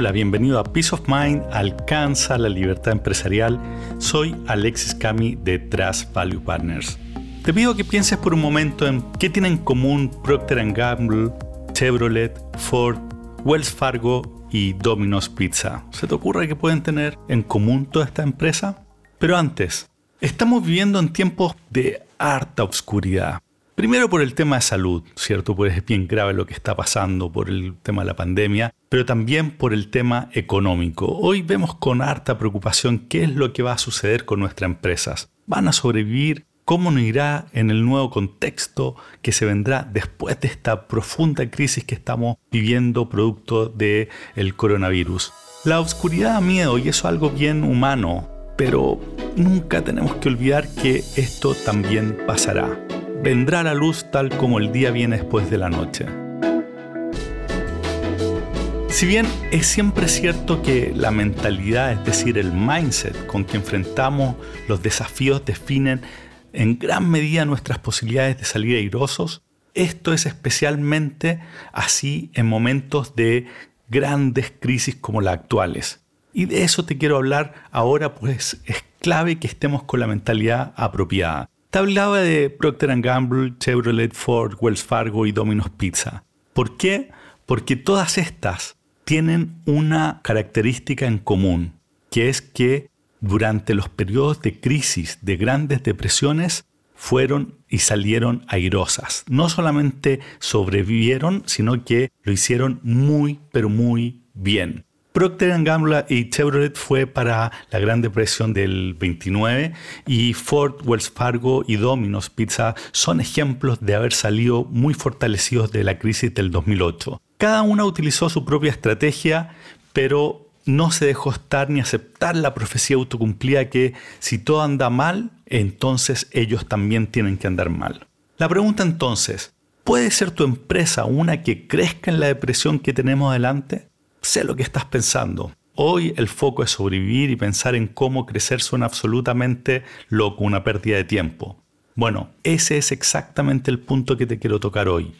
Hola, bienvenido a Peace of Mind, alcanza la libertad empresarial. Soy Alexis Cami de Trust Value Partners. Te pido que pienses por un momento en qué tienen en común Procter Gamble, Chevrolet, Ford, Wells Fargo y Domino's Pizza. ¿Se te ocurre que pueden tener en común toda esta empresa? Pero antes, estamos viviendo en tiempos de harta oscuridad. Primero por el tema de salud, ¿cierto? Pues es bien grave lo que está pasando por el tema de la pandemia, pero también por el tema económico. Hoy vemos con harta preocupación qué es lo que va a suceder con nuestras empresas. ¿Van a sobrevivir? ¿Cómo nos irá en el nuevo contexto que se vendrá después de esta profunda crisis que estamos viviendo producto del el coronavirus? La oscuridad da miedo y eso es algo bien humano, pero nunca tenemos que olvidar que esto también pasará vendrá la luz tal como el día viene después de la noche. Si bien es siempre cierto que la mentalidad, es decir, el mindset con que enfrentamos los desafíos definen en gran medida nuestras posibilidades de salir airosos, esto es especialmente así en momentos de grandes crisis como las actuales. Y de eso te quiero hablar ahora, pues es clave que estemos con la mentalidad apropiada. Te hablaba de Procter Gamble, Chevrolet, Ford, Wells Fargo y Domino's Pizza. ¿Por qué? Porque todas estas tienen una característica en común, que es que durante los periodos de crisis, de grandes depresiones, fueron y salieron airosas. No solamente sobrevivieron, sino que lo hicieron muy, pero muy bien. Procter Gamble y Chevrolet fue para la Gran Depresión del 29 y Ford, Wells Fargo y Domino's Pizza son ejemplos de haber salido muy fortalecidos de la crisis del 2008. Cada una utilizó su propia estrategia, pero no se dejó estar ni aceptar la profecía autocumplida que si todo anda mal, entonces ellos también tienen que andar mal. La pregunta entonces, ¿puede ser tu empresa una que crezca en la depresión que tenemos adelante? Sé lo que estás pensando. Hoy el foco es sobrevivir y pensar en cómo crecer suena absolutamente loco, una pérdida de tiempo. Bueno, ese es exactamente el punto que te quiero tocar hoy.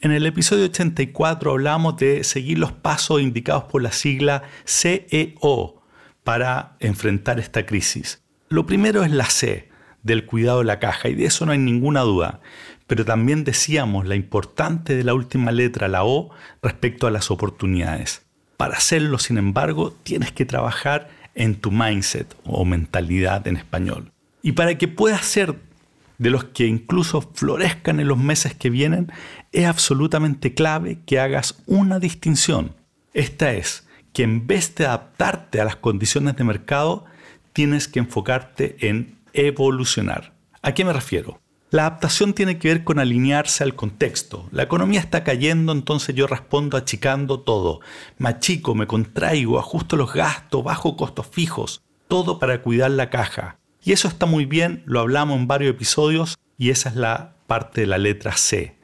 En el episodio 84 hablamos de seguir los pasos indicados por la sigla CEO para enfrentar esta crisis. Lo primero es la C, del cuidado de la caja, y de eso no hay ninguna duda. Pero también decíamos la importante de la última letra, la O, respecto a las oportunidades. Para hacerlo, sin embargo, tienes que trabajar en tu mindset o mentalidad en español. Y para que puedas ser de los que incluso florezcan en los meses que vienen, es absolutamente clave que hagas una distinción. Esta es que en vez de adaptarte a las condiciones de mercado, tienes que enfocarte en evolucionar. ¿A qué me refiero? La adaptación tiene que ver con alinearse al contexto. La economía está cayendo, entonces yo respondo achicando todo. Machico, me contraigo, ajusto los gastos, bajo costos fijos, todo para cuidar la caja. Y eso está muy bien, lo hablamos en varios episodios y esa es la parte de la letra C.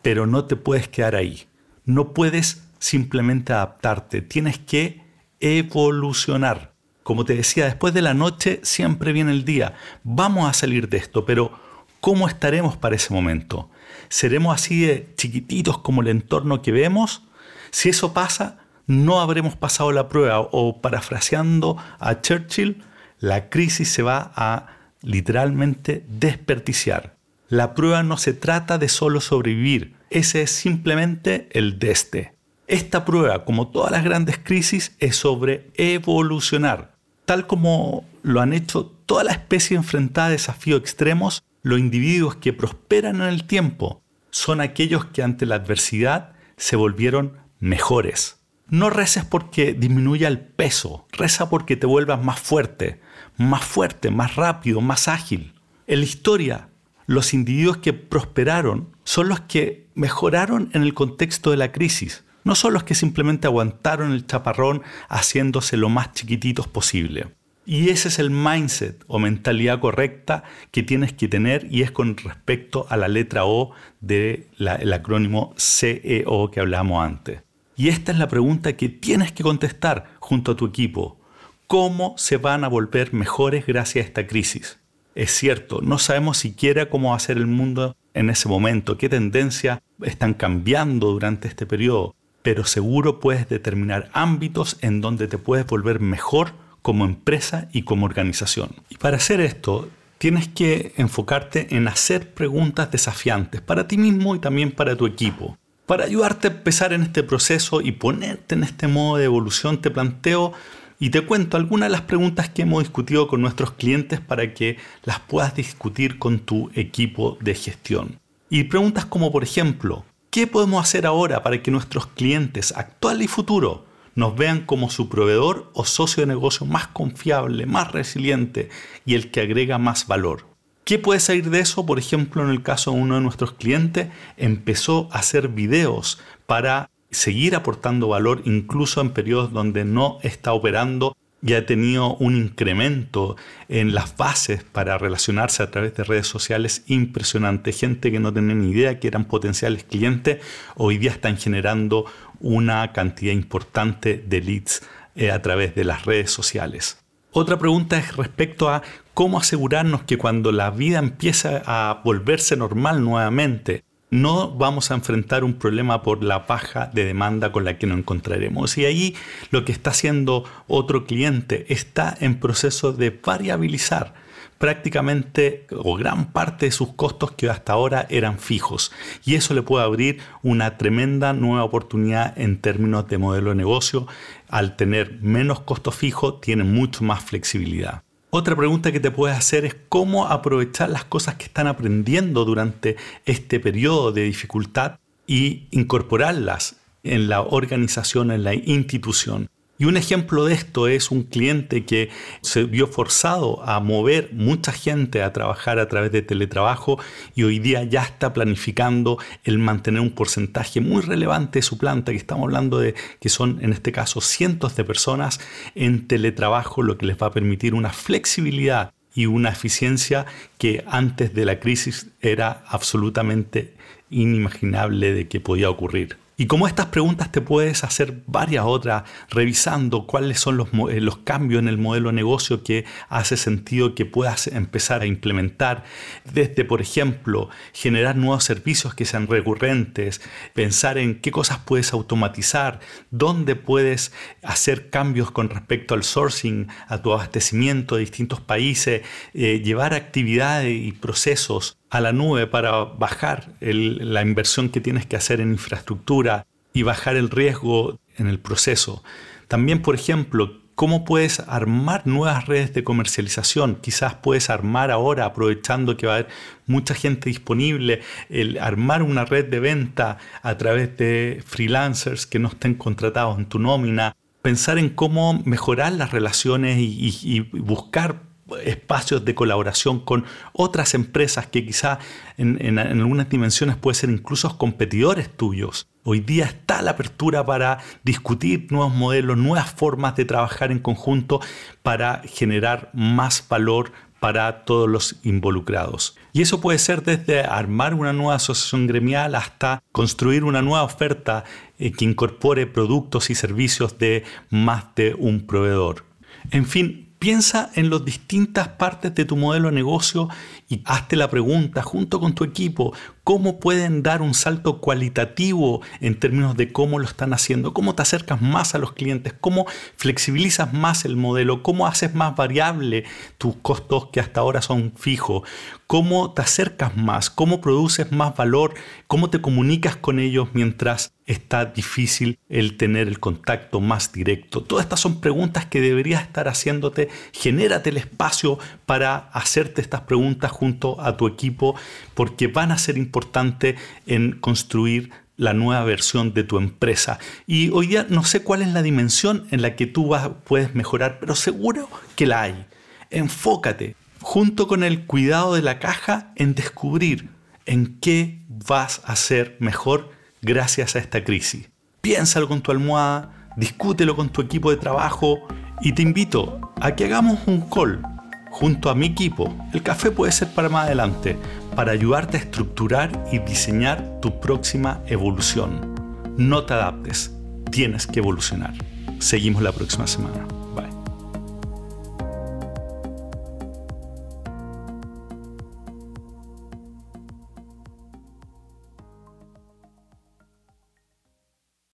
Pero no te puedes quedar ahí. No puedes simplemente adaptarte, tienes que evolucionar. Como te decía, después de la noche siempre viene el día. Vamos a salir de esto, pero ¿Cómo estaremos para ese momento? ¿Seremos así de chiquititos como el entorno que vemos? Si eso pasa, no habremos pasado la prueba o parafraseando a Churchill, la crisis se va a literalmente desperdiciar. La prueba no se trata de solo sobrevivir, ese es simplemente el deste. Esta prueba, como todas las grandes crisis, es sobre evolucionar. Tal como lo han hecho toda la especie enfrentada a desafíos extremos, los individuos que prosperan en el tiempo son aquellos que ante la adversidad se volvieron mejores. No reces porque disminuya el peso, reza porque te vuelvas más fuerte, más fuerte, más rápido, más ágil. En la historia, los individuos que prosperaron son los que mejoraron en el contexto de la crisis, no son los que simplemente aguantaron el chaparrón haciéndose lo más chiquititos posible. Y ese es el mindset o mentalidad correcta que tienes que tener y es con respecto a la letra O del acrónimo CEO que hablamos antes. Y esta es la pregunta que tienes que contestar junto a tu equipo. ¿Cómo se van a volver mejores gracias a esta crisis? Es cierto, no sabemos siquiera cómo va a ser el mundo en ese momento, qué tendencias están cambiando durante este periodo, pero seguro puedes determinar ámbitos en donde te puedes volver mejor como empresa y como organización. Y para hacer esto, tienes que enfocarte en hacer preguntas desafiantes para ti mismo y también para tu equipo. Para ayudarte a empezar en este proceso y ponerte en este modo de evolución, te planteo y te cuento algunas de las preguntas que hemos discutido con nuestros clientes para que las puedas discutir con tu equipo de gestión. Y preguntas como, por ejemplo, ¿qué podemos hacer ahora para que nuestros clientes actual y futuro nos vean como su proveedor o socio de negocio más confiable, más resiliente y el que agrega más valor? ¿Qué puede salir de eso? Por ejemplo, en el caso de uno de nuestros clientes, empezó a hacer videos para seguir aportando valor incluso en periodos donde no está operando y ha tenido un incremento en las bases para relacionarse a través de redes sociales impresionante. Gente que no tenía ni idea que eran potenciales clientes, hoy día están generando una cantidad importante de leads eh, a través de las redes sociales. Otra pregunta es respecto a cómo asegurarnos que cuando la vida empieza a volverse normal nuevamente, no vamos a enfrentar un problema por la paja de demanda con la que nos encontraremos. Y ahí lo que está haciendo otro cliente está en proceso de variabilizar prácticamente o gran parte de sus costos que hasta ahora eran fijos. Y eso le puede abrir una tremenda nueva oportunidad en términos de modelo de negocio. Al tener menos costo fijo, tiene mucho más flexibilidad. Otra pregunta que te puedes hacer es cómo aprovechar las cosas que están aprendiendo durante este periodo de dificultad y incorporarlas en la organización, en la institución. Y un ejemplo de esto es un cliente que se vio forzado a mover mucha gente a trabajar a través de teletrabajo y hoy día ya está planificando el mantener un porcentaje muy relevante de su planta, que estamos hablando de que son en este caso cientos de personas en teletrabajo, lo que les va a permitir una flexibilidad y una eficiencia que antes de la crisis era absolutamente inimaginable de que podía ocurrir. Y como estas preguntas te puedes hacer varias otras, revisando cuáles son los, eh, los, cambios en el modelo de negocio que hace sentido que puedas empezar a implementar. Desde, por ejemplo, generar nuevos servicios que sean recurrentes, pensar en qué cosas puedes automatizar, dónde puedes hacer cambios con respecto al sourcing, a tu abastecimiento de distintos países, eh, llevar actividades y procesos a la nube para bajar la inversión que tienes que hacer en infraestructura y bajar el riesgo en el proceso. También, por ejemplo, cómo puedes armar nuevas redes de comercialización. Quizás puedes armar ahora, aprovechando que va a haber mucha gente disponible, el armar una red de venta a través de freelancers que no estén contratados en tu nómina. Pensar en cómo mejorar las relaciones y, y buscar espacios de colaboración con otras empresas que quizá en, algunas dimensiones pueden ser incluso competidores tuyos. Hoy día está la apertura para discutir nuevos modelos, nuevas formas de trabajar en conjunto para generar más valor para todos los involucrados. Y eso puede ser desde armar una nueva asociación gremial hasta construir una nueva oferta eh, que incorpore productos y servicios de más de un proveedor. En fin, Piensa en las distintas partes de tu modelo de negocio y hazte la pregunta junto con tu equipo, cómo pueden dar un salto cualitativo en términos de cómo lo están haciendo, cómo te acercas más a los clientes, cómo flexibilizas más el modelo, cómo haces más variable tus costos que hasta ahora son fijos, cómo te acercas más, cómo produces más valor, cómo te comunicas con ellos mientras está difícil el tener el contacto más directo. Todas estas son preguntas que deberías estar haciéndote. Genérate el espacio para hacerte estas preguntas junto a tu equipo porque van a ser importantes en construir la nueva versión de tu empresa. Y hoy día no sé cuál es la dimensión en la que tú vas, puedes mejorar, pero seguro que la hay. Enfócate, junto con el cuidado de la caja, en descubrir en qué vas a ser mejor gracias a esta crisis. Piénsalo con tu almohada, discútelo con tu equipo de trabajo y te invito a que hagamos un call junto a mi equipo. El café puede ser para más adelante, para ayudarte a estructurar y diseñar tu próxima evolución. No te adaptes, tienes que evolucionar. Seguimos la próxima semana.